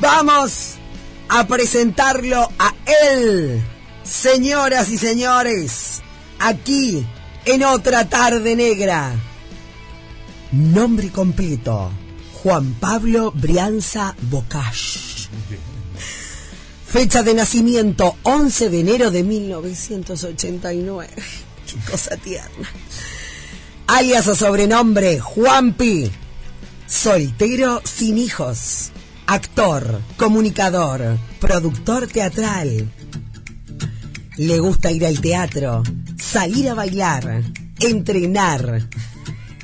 Vamos a presentarlo a él, señoras y señores, aquí en otra tarde negra. Nombre completo, Juan Pablo Brianza Bocash. Fecha de nacimiento, 11 de enero de 1989. Qué cosa tierna. Alias o sobrenombre, Juanpi. Soltero sin hijos. Actor, comunicador, productor teatral. Le gusta ir al teatro, salir a bailar, entrenar.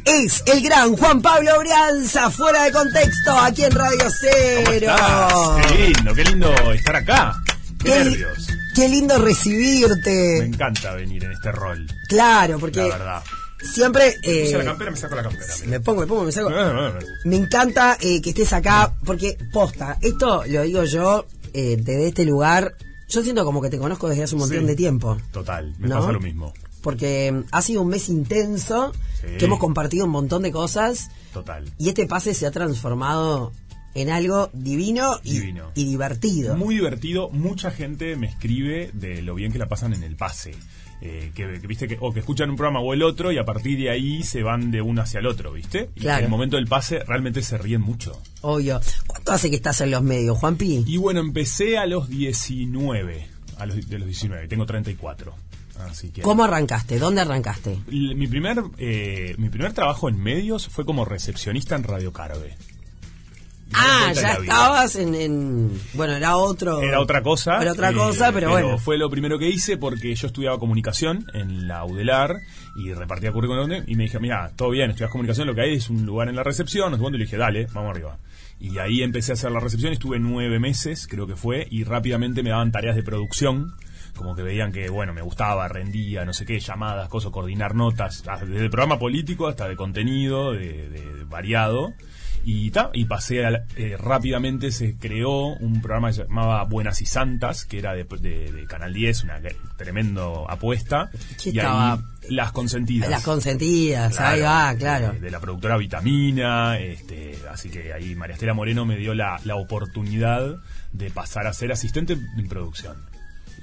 Es el gran Juan Pablo Brianza, fuera de contexto, aquí en Radio Cero. ¿Cómo estás? Qué lindo, qué lindo estar acá. Qué, Qué li- nervios. Qué lindo Me recibirte. encanta venir en este rol. Claro, porque La verdad. Siempre... eh, Puse la campera, me saco la campera. me pongo, me pongo, me saco. Ah. Me encanta eh, que estés acá, porque posta, esto lo digo yo eh, desde este lugar. Yo siento como que te conozco desde hace un montón Sí. de tiempo. Total, me ¿No? pasa lo mismo. Porque mm, ha sido un mes intenso, Sí. que hemos compartido un montón de cosas Total. y este pase se ha transformado en algo divino y, Divino. y divertido. Muy divertido, mucha gente me escribe de lo bien que la pasan en el pase. Eh, que, que, viste que o que escuchan un programa o el otro y a partir de ahí se van de uno hacia el otro, ¿viste? Y Claro. en el momento del pase realmente se ríen mucho. Obvio. ¿Cuánto hace que estás en los medios, Juanpi? Y bueno, empecé a los 19, a los, de los 19, tengo 34. Así que ¿Cómo arrancaste? ¿Dónde arrancaste? Mi primer, eh, mi primer trabajo en medios fue como recepcionista en Radio Carve. Ah, ya estabas en, en- Bueno, era otro... Era otra cosa. Era otra eh, cosa, pero, bueno. Fue lo primero que hice porque yo estudiaba comunicación en la UDELAR y repartía currículum y me dije, mira, todo bien, estudias comunicación, lo que hay es un lugar en la recepción. Y le dije, dale, vamos arriba. Y ahí empecé a hacer la recepción, estuve nueve meses, creo que fue, y rápidamente me daban tareas de producción. Como que veían que, bueno, me gustaba, rendía, no sé qué, llamadas, cosas, coordinar notas, desde el programa político hasta de contenido, de, de variado. Y, ta, y pasé a eh, rápidamente, se creó un programa que se llamaba Buenas y Santas, que era de, de- de Canal 10, una tremendo apuesta. ¿Qué y ahí Las Consentidas. Las consentidas, Claro, ahí va, claro. De, de la productora Vitamina, este, así que ahí María Estela Moreno me dio la, la oportunidad de pasar a ser asistente en producción.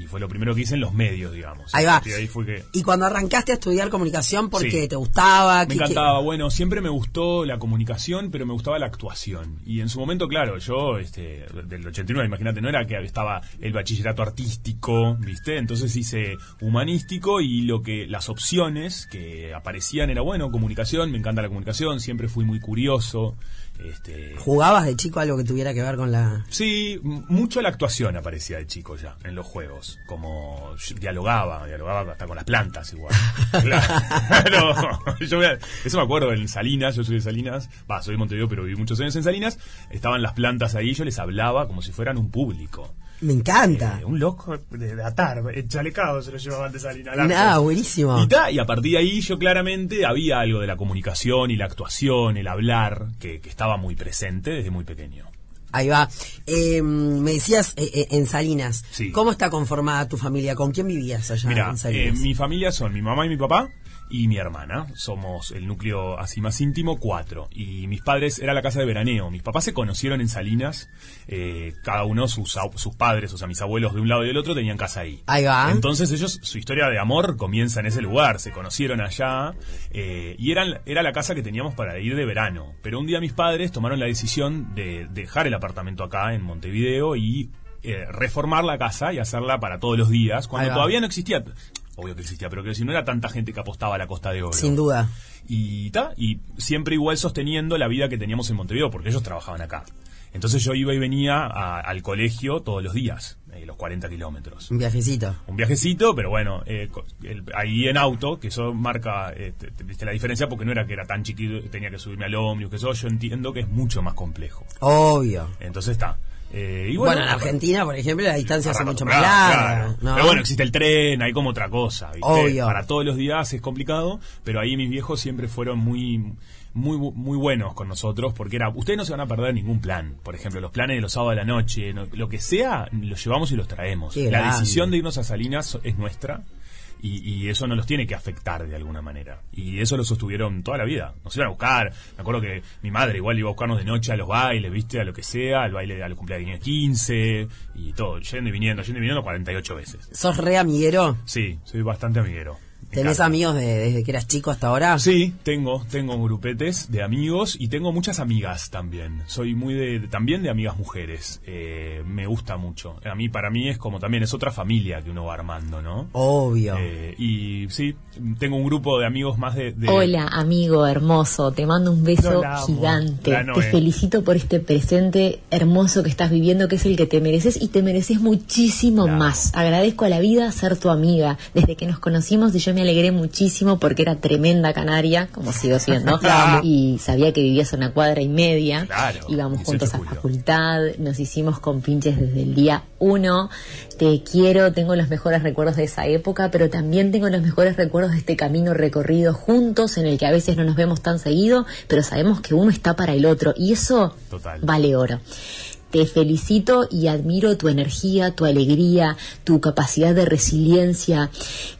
Y fue lo primero que hice en los medios, digamos. Ahí va. Y ahí fue que Y cuando arrancaste a estudiar comunicación, ¿por Sí. qué? ¿Te gustaba? me ¿Qué- encantaba. Bueno, siempre me gustó la comunicación, pero me gustaba la actuación. Y en su momento, claro, yo, este, del 89, imagínate, no era que estaba el bachillerato artístico, ¿viste? Entonces hice humanístico y lo que, las opciones que aparecían era, bueno, comunicación, me encanta la comunicación, siempre fui muy curioso. Este, ¿Jugabas de chico algo que tuviera que ver con la...? Sí, mucho la actuación aparecía de chico ya en los juegos. Como dialogaba, dialogaba hasta con las plantas igual. Claro. Yo me- eso me acuerdo en Salinas, yo soy de Salinas, va, soy de Montevideo, pero viví muchos años en Salinas. Estaban las plantas ahí, yo les hablaba como si fueran un público. Me encanta. Eh, un loco de, atar, el chalecado se lo llevaban de Salinas. Nada, buenísimo. Y, ta, y a partir de ahí yo claramente había algo de la comunicación y la actuación, el hablar, que, que estaba muy presente desde muy pequeño. Ahí va. Eh, me decías eh, eh, en Salinas. Sí. ¿Cómo está conformada tu familia? ¿Con quién vivías allá en eh, Salinas? mi familia son mi mamá y mi papá y mi hermana. Somos el núcleo así más íntimo, cuatro. Y mis padres, era la casa de veraneo. Mis papás se conocieron en Salinas. eh, cada uno, sus, sus padres, o sea, mis abuelos de un lado y del otro, tenían casa ahí. Ahí va. Entonces ellos, su historia de amor comienza en ese lugar. Se conocieron allá. eh, y eran, era la casa que teníamos para ir de verano. Pero un día mis padres tomaron la decisión de dejar el apartamento acá en Montevideo y eh, reformar la casa y hacerla para todos los días, cuando todavía no existía, obvio que existía, pero que si no era tanta gente que apostaba a la Costa de Oro. Sin duda. Y, ta, y siempre igual sosteniendo la vida que teníamos en Montevideo, porque ellos trabajaban acá. Entonces yo iba y venía a- al colegio todos los días, eh, los 40 kilómetros. Un viajecito. Un viajecito, pero bueno, eh, el- ahí en auto, que eso marca eh, te- te- viste la diferencia, porque no era que era tan chiquito, tenía que subirme al ómnibus, que eso yo entiendo que es mucho más complejo. Obvio. Entonces está. Eh, y Bueno, bueno, en Argentina, por ejemplo, la distancia Claro, mucho más larga. claro. ¿no? Pero bueno, existe el tren, hay como otra cosa, ¿viste? Obvio. Para todos los días es complicado, pero ahí mis viejos siempre fueron muy muy muy buenos con nosotros porque era ustedes no se van a perder ningún plan por ejemplo los planes de los sábados de la noche no- lo que sea los llevamos y los traemos Qué la grande. decisión de irnos a Salinas es nuestra Y, y eso no los tiene que afectar de alguna manera. Y eso lo sostuvieron toda la vida. Nos iban a buscar. Me acuerdo que mi madre igual iba a buscarnos de noche a los bailes, ¿viste? A lo que sea, al baile, al cumpleaños 15 y todo. Yendo y viniendo, yendo y viniendo 48 veces. ¿Sos re amiguero? Sí, soy bastante amiguero. ¿Tenés amigos de- desde que eras chico hasta ahora? Sí, tengo, tengo grupetes de amigos y tengo muchas amigas también. Soy muy de, también de amigas mujeres. Eh, me gusta mucho. A mí, para mí es como también es otra familia que uno va armando, ¿no? Obvio. Eh, y sí, tengo un grupo de amigos más de... de- Hola, amigo hermoso, te mando un beso gigante. Te felicito por este presente hermoso que estás viviendo, que es el que te mereces y te mereces muchísimo más. Agradezco a la vida ser tu amiga. Desde que nos conocimos y yo me alegré muchísimo porque era tremenda canaria, como sigo siendo, y sabía que vivías a una cuadra y media. Claro, Íbamos 18 juntos a julio. facultad, nos hicimos compinches desde el día uno. Te quiero, tengo los mejores recuerdos de esa época, pero también tengo los mejores recuerdos de este camino recorrido juntos, en el que a veces no nos vemos tan seguido, pero sabemos que uno está para el otro, y eso Total. vale oro. Te felicito y admiro tu energía, tu alegría, tu capacidad de resiliencia,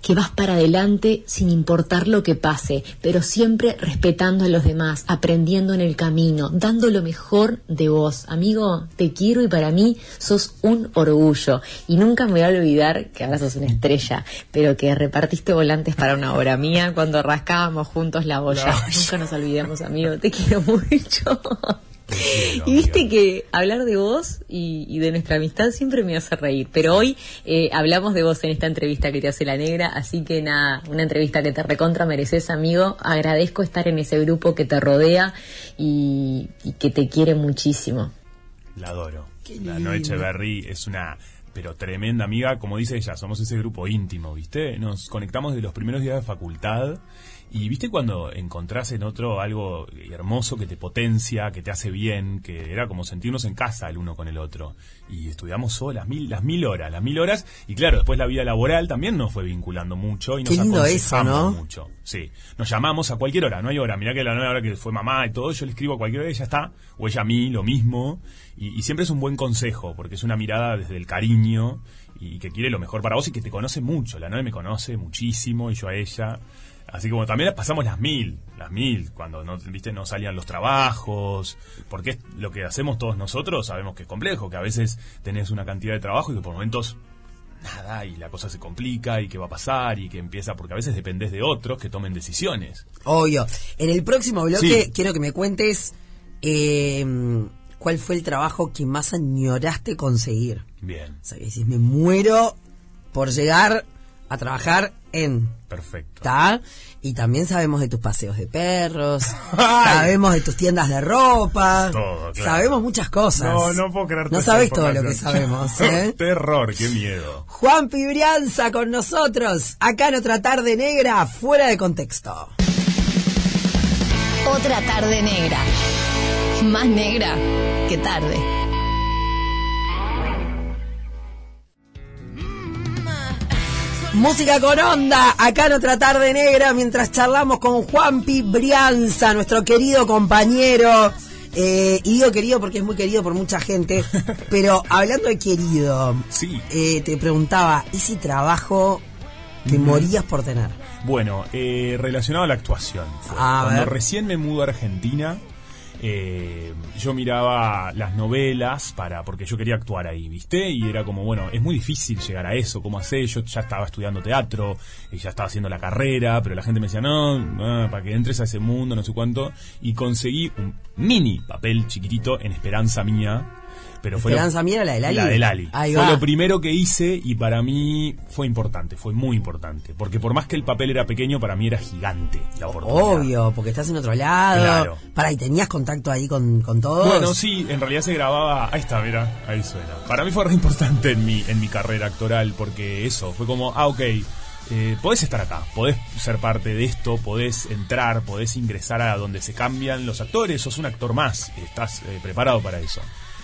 que vas para adelante sin importar lo que pase, pero siempre respetando a los demás, aprendiendo en el camino, dando lo mejor de vos. Amigo, te quiero y para mí sos un orgullo. Y nunca me voy a olvidar que ahora sos una estrella, pero que repartiste volantes para una obra mía cuando rascábamos juntos la olla. La olla. Nunca nos olvidemos, amigo, te quiero mucho. Y viste que hablar de vos y, y de nuestra amistad siempre me hace reír. Pero hoy eh, hablamos de vos en esta entrevista que te hace la negra, así que nada, una entrevista que te recontra mereces, amigo. Agradezco estar en ese grupo que te rodea y, y que te quiere muchísimo. La adoro. Qué La lindo. Noche Berry es una pero tremenda amiga, como dice ella, somos ese grupo íntimo, ¿viste? Nos conectamos de los primeros días de facultad y ¿viste cuando encontrás en otro algo hermoso que te potencia, que te hace bien, que era como sentirnos en casa el uno con el otro? Y estudiamos solas mil, las mil horas, las mil horas y claro, después la vida laboral también nos fue vinculando mucho y nos Qué lindo eso, ¿no? mucho. Sí, nos llamamos a cualquier hora, no hay hora. Mirá que la nueva hora que fue mamá y todo, yo le escribo a cualquier hora y ella está, o ella a mí, lo mismo. Y, y siempre es un buen consejo, porque es una mirada desde el cariño y que quiere lo mejor para vos y que te conoce mucho. La Noe me conoce muchísimo y yo a ella. Así como también pasamos las mil, las mil, cuando no, viste, no salían los trabajos, porque es lo que hacemos todos nosotros, sabemos que es complejo, que a veces tenés una cantidad de trabajo y que por momentos nada y la cosa se complica y qué va a pasar y que empieza porque a veces dependés de otros que tomen decisiones. Obvio. En el próximo bloque Sí. quiero que me cuentes eh, cuál fue el trabajo que más añoraste conseguir. Bien, O sea, que decís, me muero por llegar a trabajar en perfecto. ¿Está? Y también sabemos de tus paseos de perros, sabemos de tus tiendas de ropa, Todo, claro. sabemos muchas cosas. No, no puedo creer No sabes todo lo que sabemos, ¿eh? Terror, qué miedo. Juan Pibrianza con nosotros, acá en otra tarde negra, fuera de contexto. Otra tarde negra. Más negra que tarde. Música con onda, acá en otra tarde negra, mientras charlamos con Juan Pibrianza, nuestro querido compañero. Eh, y digo querido porque es muy querido por mucha gente, pero hablando de querido, Sí. eh, te preguntaba, ¿ese trabajo que morías por tener? Bueno, eh, relacionado a la actuación. fue. A Cuando ver. recién me mudo a Argentina, eh, yo miraba las novelas para porque yo quería actuar ahí, ¿viste? Y era como, bueno, es muy difícil llegar a eso, ¿cómo hacer? Yo ya estaba estudiando teatro, ya estaba haciendo la carrera, pero la gente me decía, no, no, para que entres a ese mundo, no sé cuánto. Y conseguí un mini papel chiquitito en Esperanza Mía. Pero fue lo- ¿Esperanza mía era la de Lali? La de Lali. Ahí fue va. lo primero que hice y para mí fue importante, fue muy importante. Porque por más que el papel era pequeño, para mí era gigante la oportunidad. Obvio, porque estás en otro lado. Claro. Para, ¿y tenías contacto ahí con, con todos? Bueno, sí, en realidad se grababa. Ahí está, mira, ahí suena. Para mí fue re importante en mi, en mi carrera actoral, porque eso, fue como, ah, ok, eh, podés estar acá, podés ser parte de esto, podés entrar, podés ingresar a donde se cambian los actores, sos un actor más, estás eh, preparado para eso.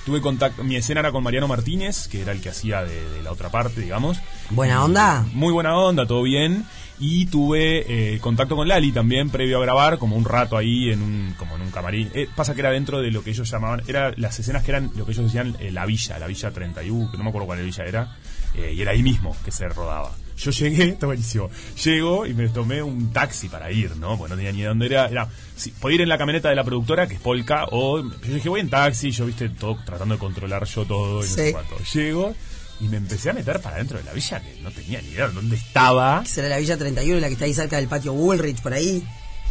Tuve contacto, mi escena era con Mariano Martínez, que era el que hacía de, de la otra parte, digamos. ¿Buena onda? Muy buena onda, todo bien. Y tuve eh, contacto con Lali también previo a grabar, como un rato ahí en un, como en un camarín. Eh, pasa que era dentro de lo que ellos llamaban, era las escenas que eran lo que ellos decían eh, la villa, la villa 31, que no me acuerdo cuál villa era, eh, y era ahí mismo que se rodaba. Yo llegué, está buenísimo. Llego y me tomé un taxi para ir, ¿no? Porque no tenía ni idea dónde era. Era, sí, podía ir en la camioneta de la productora, que es Polka, o yo dije, voy en taxi, yo viste todo tratando de controlar yo todo y no Sí. sé cuánto. Llego y me empecé a meter para dentro de la villa, que no tenía ni idea de dónde estaba. Será la Villa 31, la que está ahí cerca del patio Woolrich, por ahí.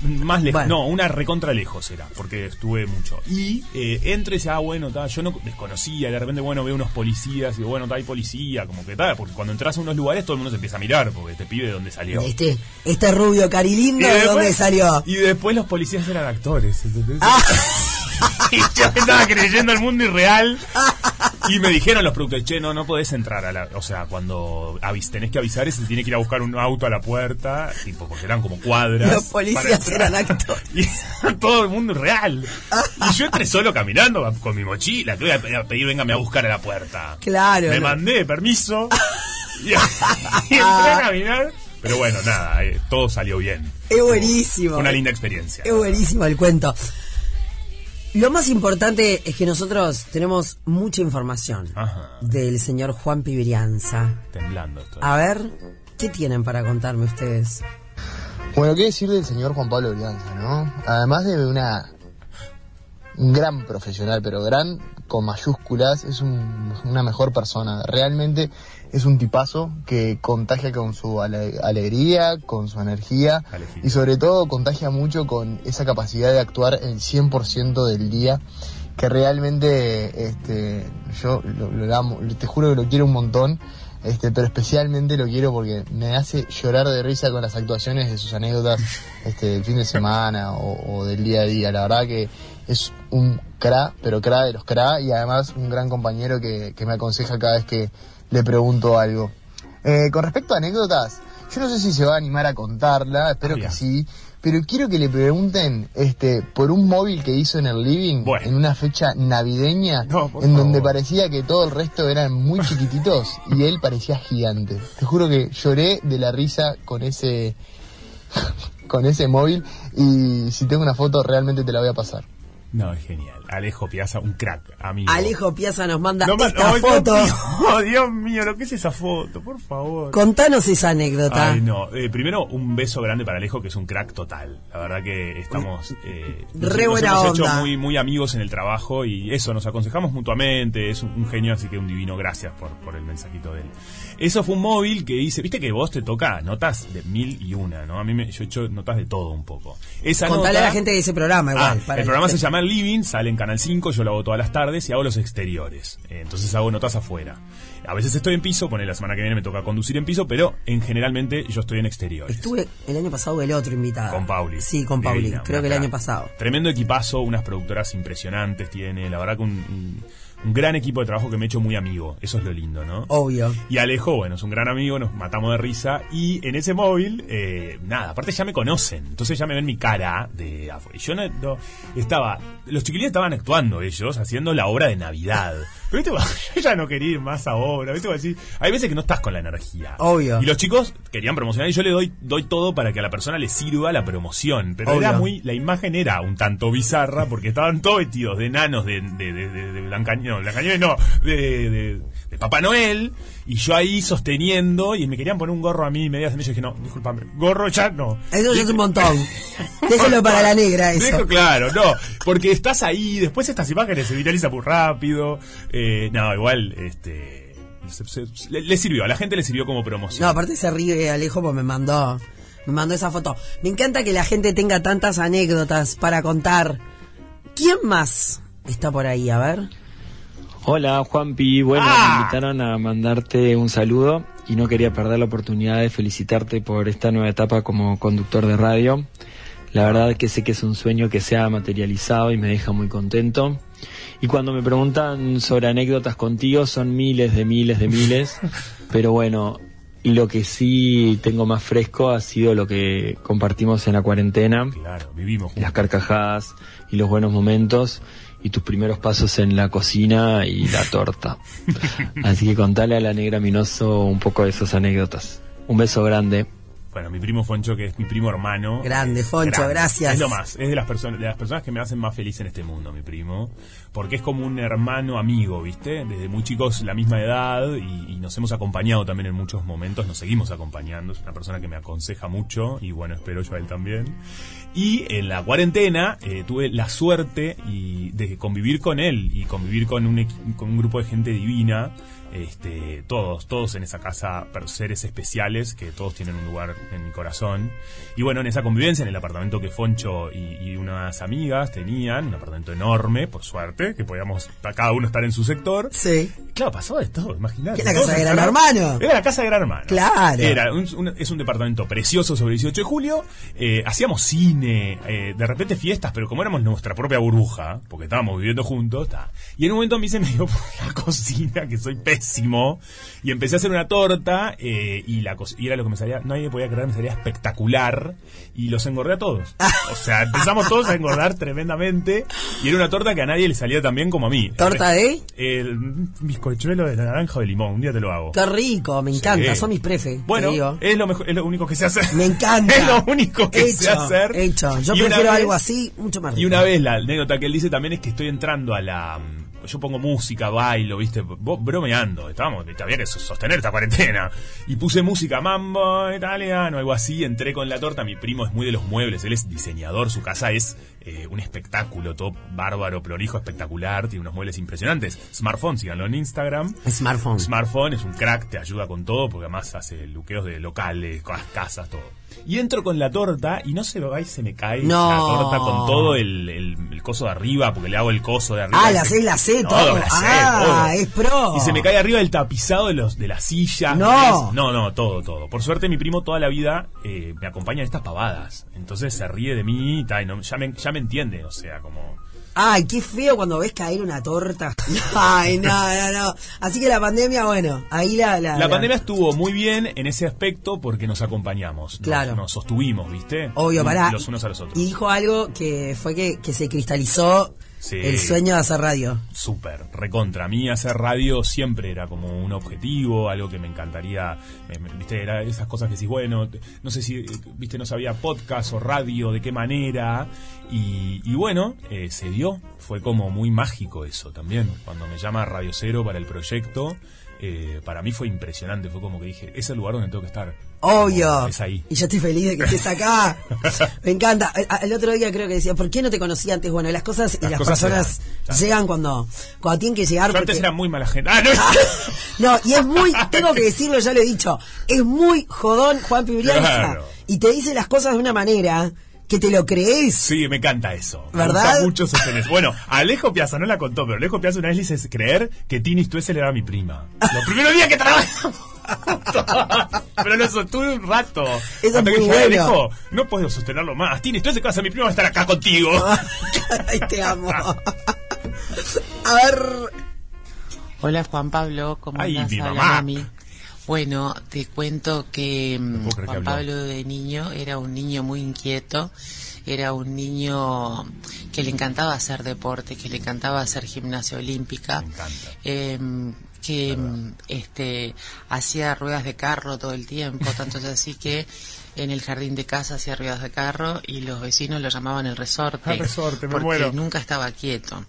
Más lejos, Bueno. no, una recontra lejos era, porque estuve mucho. Y eh, entro y dice, ah, bueno, ta, yo no desconocía, de repente, bueno, veo unos policías, y digo, bueno, ta, hay policía, como que tal, porque cuando entras a unos lugares todo el mundo se empieza a mirar, porque te pide de dónde salió. Este, este rubio carilindo, ¿de después- dónde salió? Y después los policías eran actores, ¿entendés? Ah. y yo me estaba creyendo el mundo irreal. Y me dijeron los productores, che, no, no podés entrar a la... O sea, cuando avis, tenés que avisar, se tiene que ir a buscar un auto a la puerta, tipo, porque eran como cuadras. Los policías eran actores. Y todo el mundo real. Y yo entré solo caminando con mi mochila, que voy a pedir, véngame a buscar a la puerta. Claro, Me no. mandé, permiso. Y, y entré a caminar. Pero bueno, nada, eh, todo salió bien. Es buenísimo. Una linda experiencia. Es buenísimo el cuento. Lo más importante es que nosotros tenemos mucha información Ajá. del señor Juan Pibrianza. Temblando esto. A ver, ¿qué tienen para contarme ustedes? Bueno, ¿qué decir del señor Juan Pablo Brianza, no? Además de una un gran profesional, pero gran con mayúsculas, es un- una mejor persona. Realmente es un tipazo que contagia con su ale- alegría, con su energía y sobre todo contagia mucho con esa capacidad de actuar el 100% del día que realmente este, yo lo, lo amo, te juro que lo quiero un montón, este, pero especialmente lo quiero porque me hace llorar de risa con las actuaciones de sus anécdotas este, del fin de semana o, o del día a día. La verdad que es un cra, pero cra de los cra y además un gran compañero que, que me aconseja cada vez que le pregunto algo. Eh, con respecto a anécdotas, yo no sé si se va a animar a contarla, espero que sí, pero quiero que le pregunten este por un móvil que hizo en el living Bueno. en una fecha navideña No, en donde parecía que todo el resto eran muy chiquititos y él parecía gigante. Te juro que lloré de la risa con ese con ese móvil y si tengo una foto realmente te la voy a pasar. No, es genial. Alejo Piazza, un crack, amigo. Alejo Piazza nos manda No esta foto. Dios mío, Dios mío, lo que es esa foto, por favor. Contanos esa anécdota. Ay, no. Eh, primero, un beso grande para Alejo, que es un crack total. La verdad que estamos. Eh, nos- Re nos buena hemos onda. hecho muy, muy amigos en el trabajo y eso, nos aconsejamos mutuamente. Es un, un genio, así que un divino gracias por, por el mensajito de él. Eso fue un móvil que dice, viste que vos te toca notas de mil y una, ¿no? A mí me, yo he hecho notas de todo un poco. Esa Contale a la gente de ese programa igual. Ah, para el programa se llama El Living, sale en Canal 5, yo lo hago todas las tardes y hago los exteriores. Eh, entonces hago notas afuera. A veces estoy en piso, pone la semana que viene me toca conducir en piso, pero en generalmente yo estoy en exteriores. Estuve el año pasado el otro invitado. Con Pauli. Sí, con Pauli. Divina, Creo que el año pasado. Tremendo equipazo, unas productoras impresionantes tiene. La verdad que un, un- un gran equipo de trabajo que me he hecho muy amigo. Eso es lo lindo, ¿no? Obvio. Y Alejo, bueno, es un gran amigo, nos matamos de risa. Y en ese móvil, eh, nada, aparte ya me conocen. Entonces ya me ven mi cara de afuera. Y yo no, no- estaba, los chiquilines estaban actuando ellos, haciendo la obra de Navidad. Pero viste, yo ya no quería ir más a obra. ¿viste? Así, hay veces que no estás con la energía. Obvio. Y los chicos querían promocionar y yo le doy, doy todo para que a la persona le sirva la promoción. Pero Obvio. era muy, la imagen era un tanto bizarra porque estaban todos vestidos de enanos de, de, de, de, de no, de, de, de Papá Noel. Y yo ahí sosteniendo y me querían poner un gorro a mí y me dije, no, discúlpame, gorro ya no. Eso ya es un montón. Déjalo para la negra eso. Dejo claro, no, porque estás ahí, después estas imágenes se viralizan muy rápido. Eh, no, igual, este. se- se- le, le sirvió, a la gente le sirvió como promoción. No, aparte se ríe Alejo porque me mandó, me mandó esa foto. Me encanta que la gente tenga tantas anécdotas para contar. ¿Quién más está por ahí? A ver. Hola Juanpi, bueno, Ah. me invitaron a mandarte un saludo y no quería perder la oportunidad de felicitarte por esta nueva etapa como conductor de radio. La verdad que sé que es un sueño que se ha materializado y me deja muy contento. Y cuando me preguntan sobre anécdotas contigo son miles de miles de miles, pero bueno, lo que sí tengo más fresco ha sido lo que compartimos en la cuarentena Claro, vivimos las carcajadas y los buenos momentos y tus primeros pasos en la cocina y la torta. Así que contale a la negra Minoso un poco de esas anécdotas. Un beso grande. Bueno, mi primo Foncho, que es mi primo hermano. Grande, Foncho, gracias. Es lo más, es de las, personas de las personas que me hacen más feliz en este mundo, mi primo. Porque es como un hermano amigo, ¿viste? Desde muy chicos, la misma edad, y, y nos hemos acompañado también en muchos momentos, nos seguimos acompañando. Es una persona que me aconseja mucho, y bueno, espero yo a él también. Y en la cuarentena eh, tuve la suerte y de convivir con él y convivir con un, con un grupo de gente divina este, todos, todos en esa casa, seres especiales que todos tienen un lugar en mi corazón. Y bueno, en esa convivencia, en el apartamento que Foncho y, y unas amigas tenían, un apartamento enorme, por suerte, que podíamos cada uno estar en su sector. Sí. Claro, pasó de todo, imagínate. Que la casa de Gran. Hermano. Era la casa de Gran Hermano. Claro. Era un- un- es un departamento precioso sobre 18 de julio. eh, hacíamos cine, eh, de repente fiestas, pero como éramos nuestra propia burbuja, porque estábamos viviendo juntos, ta. y en un momento a mí se me dio por la cocina, que soy pésimo, y empecé a hacer una torta, eh, y, la y era lo que me salía, nadie podía creer, me salía espectacular, y los engordé a todos. O sea, empezamos todos a engordar tremendamente, y era una torta que a nadie le salía tan bien como a mí. ¿Torta de? El bizcochuelo de naranja o de limón, un día te lo hago. Qué rico, me encanta, Sí. son mis prefe. Bueno, digo. es lo mejor, es lo único que sé hacer. Me encanta. es lo único que sé Hecho, hacer. Hecho. Yo Y prefiero vez- algo así, mucho más rico. Y una vez la anécdota que él dice también es que estoy entrando a la mm, yo pongo música, bailo, viste, bromeando, estábamos, había que sostener esta cuarentena. Y puse música mambo italiano, algo así, entré con la torta, mi primo es muy de los muebles, él es diseñador, su casa es eh, un espectáculo, todo bárbaro, prolijo, espectacular, tiene unos muebles impresionantes. Smartphone, síganlo en Instagram. Smartphone. Smartphone es un crack, te ayuda con todo, porque además hace luqueos de locales, con las casas, todo. Y entro con la torta y no se lo va y se me cae No. la torta con todo el, el- el coso de arriba, porque le hago el coso de arriba. Ah, la sé, la sé, No, todo. la sé, Ah, todo. es pro. Y se me cae arriba el tapizado de los de las sillas. No. No, no, todo, todo. Por suerte mi primo toda la vida eh, me acompaña en estas pavadas. Entonces se ríe de mí y, tal, y no, ya, me, ya me entiende, o sea, como... Ay, qué feo cuando ves caer una torta. Ay, no, no, no. Así que la pandemia, bueno, ahí la... La, La pandemia estuvo muy bien en ese aspecto porque nos acompañamos. nos- Claro. Nos, sostuvimos, ¿viste? Obvio, pará. Los unos a los otros. Y dijo algo que fue que, que se cristalizó Sí. el sueño de hacer radio. Súper, recontra. A mí hacer radio siempre era como un objetivo, algo que me encantaría. me- me- viste, era esas cosas que decís, bueno, no sé si, eh, viste, no sabía podcast o radio, de qué manera. Y, y bueno, eh, se dio. Fue como muy mágico eso también. Cuando me llama Radio Cero para el proyecto, eh, para mí fue impresionante. Fue como que dije, es el lugar donde tengo que estar. Obvio. Como, Es ahí. Y yo estoy feliz de que estés acá. Me encanta. El, otro día creo que decía, ¿por qué no te conocí antes? Bueno, las cosas y Las las, cosas personas llegan cuando, cuando tienen que llegar. Yo antes porque- era muy mala gente. Ah, no. No, y es muy, tengo que decirlo, ya lo he dicho, es muy jodón Juan Pibrianza. Claro. Y te dice las cosas de una manera que te lo crees. Sí, me encanta eso. Me ¿Verdad? gusta mucho sostener eso. Bueno, Alejo Piazza no la contó, pero Alejo Piazza una vez le hice creer que Tini Stuessel era mi prima. Los primeros días que trabajamos. pero lo sostuve un rato. Eso Hasta es que muy bueno. Alejo, no puedo sostenerlo más. Tini Stuessel, que va a ser mi prima, va a estar acá contigo. Ay, te amo. A ver, Hola Juan Pablo, ¿cómo Ay, mi mamá. mami. Bueno, te cuento que mm, que Juan. Pablo de niño era un niño muy inquieto, era un niño que le encantaba hacer deporte, que le encantaba hacer gimnasia olímpica, em, que mm, este hacía ruedas de carro todo el tiempo, tanto es así que en el jardín de casa hacía ruedas de carro y los vecinos lo llamaban el resorte, El resorte, me porque muero. nunca estaba quieto.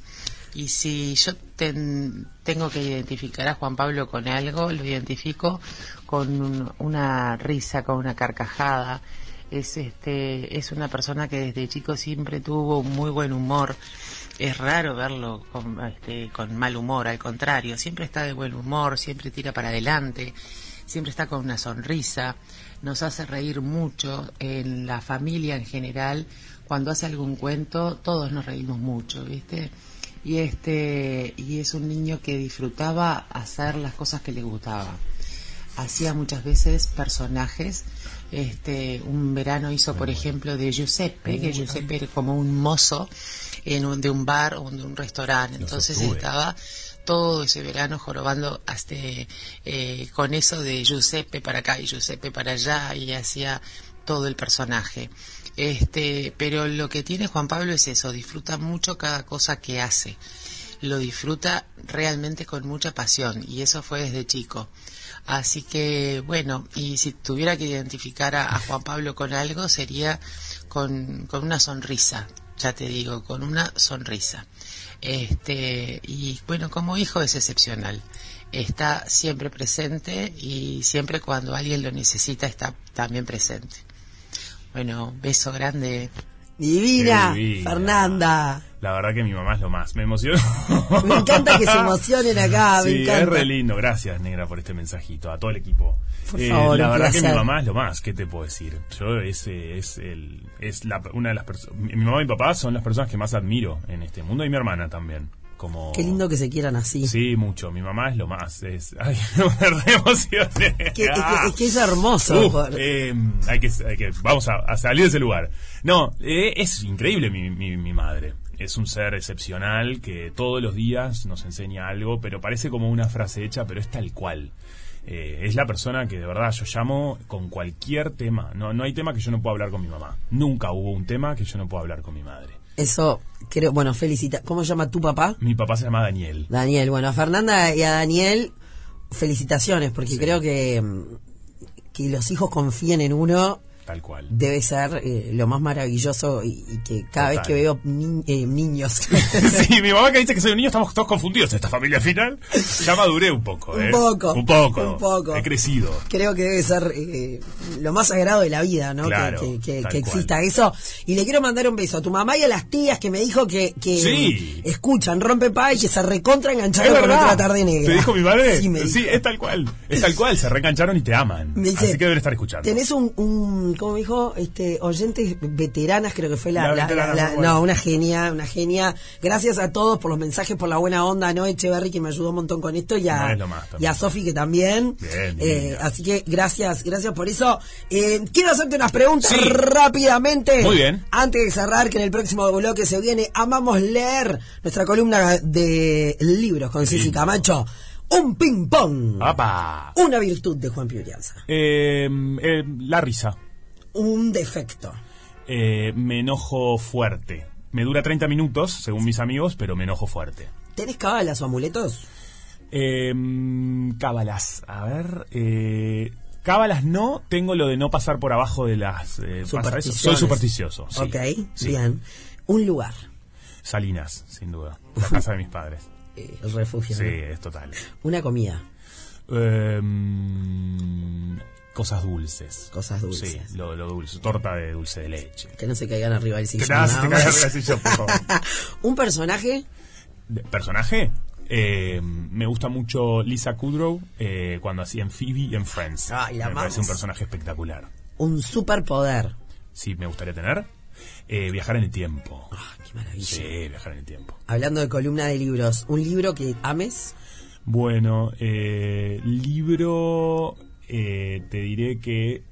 Y si yo ten- tengo que identificar a Juan Pablo con algo, lo identifico con un- una risa, con una carcajada. Es este es una persona que desde chico siempre tuvo muy buen humor. Es raro verlo con, este, con mal humor, al contrario, siempre está de buen humor, siempre tira para adelante, siempre está con una sonrisa, nos hace reír mucho en la familia en general. Cuando hace algún cuento, todos nos reímos mucho, ¿viste? Y este y es un niño que disfrutaba hacer las cosas que le gustaba. Hacía muchas veces personajes este un verano hizo por ejemplo de Giuseppe que Giuseppe era como un mozo en un, de un bar o de un restaurante. Entonces estaba todo ese verano jorobando hasta, eh, con eso de Giuseppe para acá y Giuseppe para allá y hacía todo el personaje este pero lo que tiene Juan Pablo es eso disfruta mucho cada cosa que hace lo disfruta realmente con mucha pasión y eso fue desde chico. Así que, bueno, y si tuviera que identificar a, Juan Pablo con algo, sería con, con una sonrisa, ya te digo, con una sonrisa. Este, y bueno, como hijo es excepcional. Está siempre presente y siempre cuando alguien lo necesita está también presente. Bueno, beso grande. Divina. Fernanda. La verdad que mi mamá es lo más. Me emocionó. Me encanta que se emocionen acá, me Sí, encanta. es re lindo. Gracias, Negra, por este mensajito. A todo el equipo. Por Eh, favor, la verdad que mi mamá es lo más. ¿Qué te puedo decir? Yo es, eh, es, el, es la, una de las personas. Mi mamá y mi papá son las personas que más admiro en este mundo y mi hermana también. Como, Qué lindo que se quieran así. Sí, mucho. Mi mamá es lo más. Es, ay, me emocioné. Que- es, Ah. que, es que es hermoso. Por- eh, hay, que, hay que- vamos a, a salir de ese lugar. No, eh, es increíble mi, mi, mi madre. Es un ser excepcional que todos los días nos enseña algo, pero parece como una frase hecha, pero es tal cual. Eh, es la persona que de verdad yo llamo con cualquier tema. No, no hay tema que yo no pueda hablar con mi mamá. Nunca hubo un tema que yo no pueda hablar con mi madre. Eso, creo, bueno, felicita. ¿Cómo se llama tu papá? Mi papá se llama Daniel. Daniel. Bueno, a Fernanda y a Daniel, felicitaciones, porque creo que, mm, que los hijos confíen en uno Tal cual. debe ser eh, lo más maravilloso y, y que cada vez que veo ni- eh, niños Sí, mi mamá que dice que soy un niño, estamos todos confundidos en esta familia final. Ya maduré un poco, Un ¿eh? poco, Un poco. un poco. He crecido. creo que debe ser eh, lo más sagrado de la vida, ¿no? Que- Claro, que, exista eso. Y le quiero mandar un beso a tu mamá y a las tías que me dijo que, que Sí. escuchan, rompe pa y que se recontra engancharon con otra tarde negra. ¿Te dijo mi madre? Sí, me dijo. es tal cual. Es tal cual. Se reengancharon y te aman. Me dice, Así que deben estar escuchando. Tenés un, un ¿cómo me dijo? Este, oyentes veteranas, creo que fue la, no, una genia, una genia. Gracias a todos por los mensajes, por la buena onda, ¿no? Echeverry que me ayudó un montón con esto y a, más y a Sofi que también. Bien, Eh, así que gracias, gracias por eso. Eh, quiero hacerte unas preguntas Sí. rápidamente. Muy bien. Antes de cerrar, que en el próximo bloque se viene, amamos leer nuestra columna de libros con Ceci. Camacho. Un ping pong. ¡Apa! Una virtud de Juan Piurianza. Eh, eh, la risa. Un defecto. Eh, me enojo fuerte. Me dura 30 minutos, según mis amigos, pero me enojo fuerte. ¿Tenés cábalas o amuletos? Eh, cábalas. A ver. Eh, cábalas no. Tengo lo de no pasar por abajo de las. eh. Soy supersticioso. sí. ok, Sí. bien. Un lugar. Salinas, sin duda. La casa de mis padres. Eh, el refugio. Sí, ¿no? es total. Una comida. Em, cosas dulces. Cosas dulces. Sí, lo, lo dulce. Torta de dulce de leche. Que no se caigan arriba del Que sillón. nada, se nada te caiga más. arriba del sillón, por favor. Un personaje. ¿Personaje? Eh, me gusta mucho Lisa Kudrow eh, cuando hacía en Phoebe en Friends. Ay, la me parece un personaje espectacular. Un superpoder. Sí, me gustaría tener. Eh, viajar en el tiempo. Ah, qué maravilla. Sí, viajar en el tiempo. Hablando de columna de libros. Un libro que ames. Bueno, libro, eh, te diré que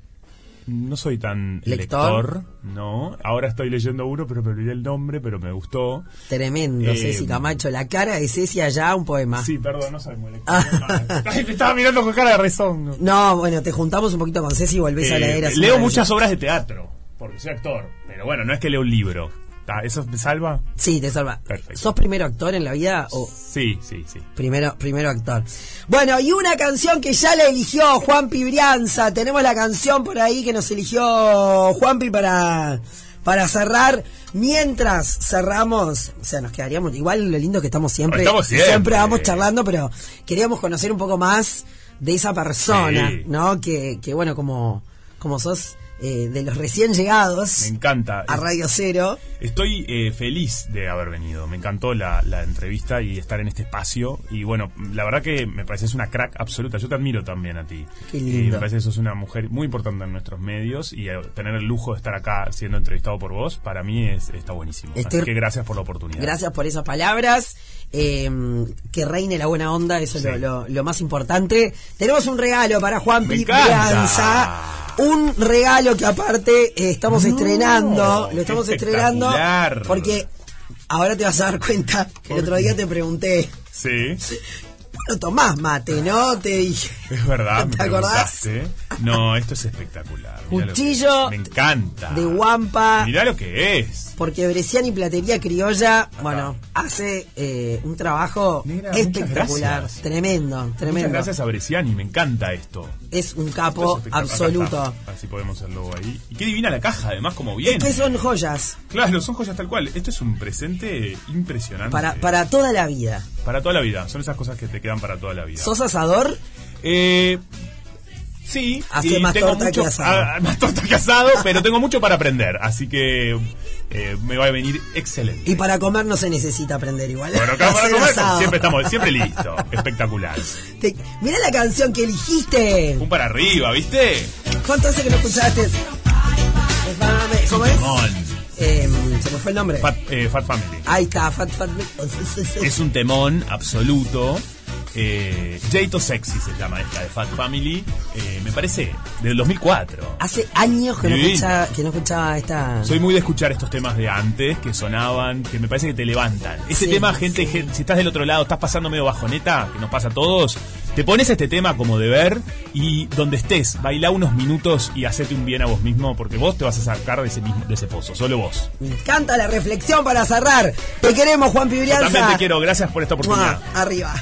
no soy tan ¿Lector? lector, no. Ahora estoy leyendo uno, pero me olvidé el nombre, pero me gustó. Tremendo, Eh, Ceci Camacho. La cara de Ceci allá, un poema. Sí, perdón, no soy muy lector. Ay, te estaba mirando con cara de rezongo. No, bueno, te juntamos un poquito con Ceci y volvés a Eh, leer leo muchas obras de teatro, porque soy actor. Pero bueno, no es que leo un libro. Ta, ¿Eso me salva? Sí, te salva. Perfecto. ¿Sos primero actor en la vida o Sí, sí, sí. primero, primero actor? Bueno, y una canción que ya la eligió Juan Brianza. Tenemos la canción por ahí que nos eligió Juanpi para, para cerrar. Mientras cerramos, o sea, nos quedaríamos. Igual lo lindo que estamos siempre. Estamos siempre. vamos charlando, pero queríamos conocer un poco más de esa persona, Sí. ¿no? Que, que bueno, como, como sos eh, de los recién llegados Me encanta. a Radio Cero. Estoy eh, feliz de haber venido. Me encantó la, la entrevista y estar en este espacio. Y bueno, la verdad que me pareces una crack absoluta. Yo te admiro también a ti. Qué Y lindo. me parece que sos una mujer muy importante en nuestros medios. Y eh, tener el lujo de estar acá siendo entrevistado por vos, para mí es, está buenísimo. Estoy- Así que gracias por la oportunidad. Gracias por esas palabras. Eh, que reine la buena onda, eso es lo, lo- lo más importante. Tenemos un regalo para Juan Pipianza. Un regalo que aparte eh, estamos No, estrenando. Lo estamos estrenando. Porque ahora te vas a dar cuenta que el otro día te pregunté. Sí, Bueno, tomás mate, ¿no? Te dije. es verdad. ¿Te me acordás? No, esto es espectacular. Cuchillo. Me encanta. de guampa. Mirá lo que es. Porque Bresciani Platería Criolla, bueno, hace eh, un trabajo espectacular, tremendo, tremendo. Muchas gracias a Bresciani, me encanta esto. Es un capo es absoluto. Acá. Así podemos hacerlo ahí. Y qué divina la caja, además, como Es bien. que son joyas Claro, son joyas tal cual. Esto es un presente impresionante. para, para toda la vida. Para toda la vida. Son esas cosas que te quedan para toda la vida. ¿Sos asador? Eh, sí. Hace y más tengo torta mucho- que asado. más torta que asado, pero tengo mucho para aprender. Así que eh, me va a venir excelente. Y para comer no se necesita aprender igual. Bueno, acá para comer asado. siempre estamos, siempre listo. Espectacular. Te- mirá la canción que eligiste. Un para arriba, ¿viste? ¿Cuánto hace que no escuchaste? ¿Cómo es? Eh, se me fue el nombre. Fat, eh, Fat Family. Ahí está, Fat Fat. Es un temón absoluto. Eh, Jato Sexy se llama esta de Fat Family. Eh, me parece del 2004. Hace años que no, escuchaba, que no escuchaba esta. Soy muy de escuchar estos temas de antes que sonaban, que me parece que te levantan. Este Sí, tema, gente, sí. si estás del otro lado, estás pasando medio bajoneta, que nos pasa a todos, te pones este tema como deber y donde estés, baila unos minutos y hacete un bien a vos mismo, porque vos te vas a sacar de ese mismo, de ese pozo, solo vos. Me encanta la reflexión para cerrar. Te queremos, Juan Yo Pibrianza. también te quiero, gracias por esta oportunidad. Arriba.